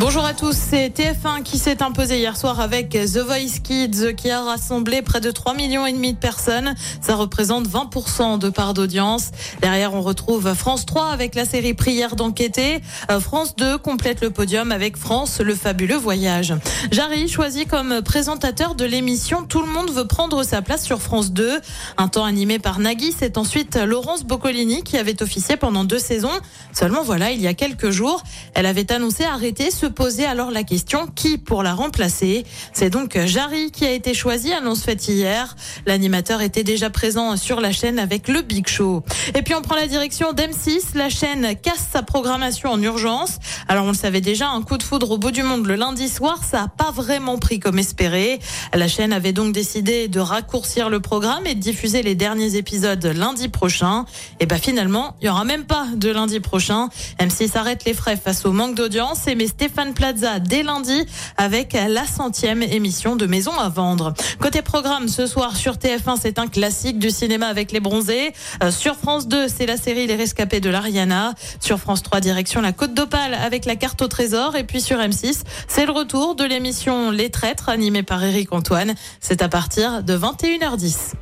Bonjour à tous, c'est TF1 qui s'est imposé hier soir avec The Voice Kids qui a rassemblé près de 3 millions et demi de personnes. Ça représente 20% de part d'audience. Derrière, on retrouve France 3 avec la série Prière d'enquêter. Euh, France 2 complète le podium avec France, le fabuleux voyage. Jarry choisi comme présentateur de l'émission Tout le monde veut prendre sa place sur France 2. Un temps animé par Nagui, c'est ensuite Laurence Boccolini qui avait officié pendant deux saisons. Seulement voilà, il y a quelques jours, elle avait annoncé arrêter ce poser alors la question qui pour la remplacer? C'est donc Jarry qui a été choisi, annonce faite hier. L'animateur était déjà présent sur la chaîne avec le Big Show. Et puis on prend la direction d'M6. La chaîne casse sa programmation en urgence. Alors on le savait déjà, un coup de foudre au bout du monde le lundi soir, ça a pas vraiment pris comme espéré. La chaîne avait donc décidé de raccourcir le programme et de diffuser les derniers épisodes lundi prochain. Et ben finalement, il y aura même pas de lundi prochain. M6 arrête les frais face au manque d'audience et met Stéphane Plaza dès lundi avec la centième émission de Maison à vendre. Côté programme, ce soir sur TF1, c'est un classique du cinéma avec les bronzés. Euh, sur France 2, c'est la série Les Rescapés de l'Ariana. Sur France 3, direction la Côte d'Opale avec la carte au trésor. Et puis sur M6, c'est le retour de l'émission Les Traîtres animée par Eric Antoine. C'est à partir de 21h10.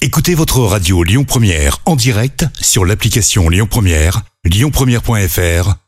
Écoutez votre radio Lyon Première en direct sur l'application Lyon Première, lyonpremière.fr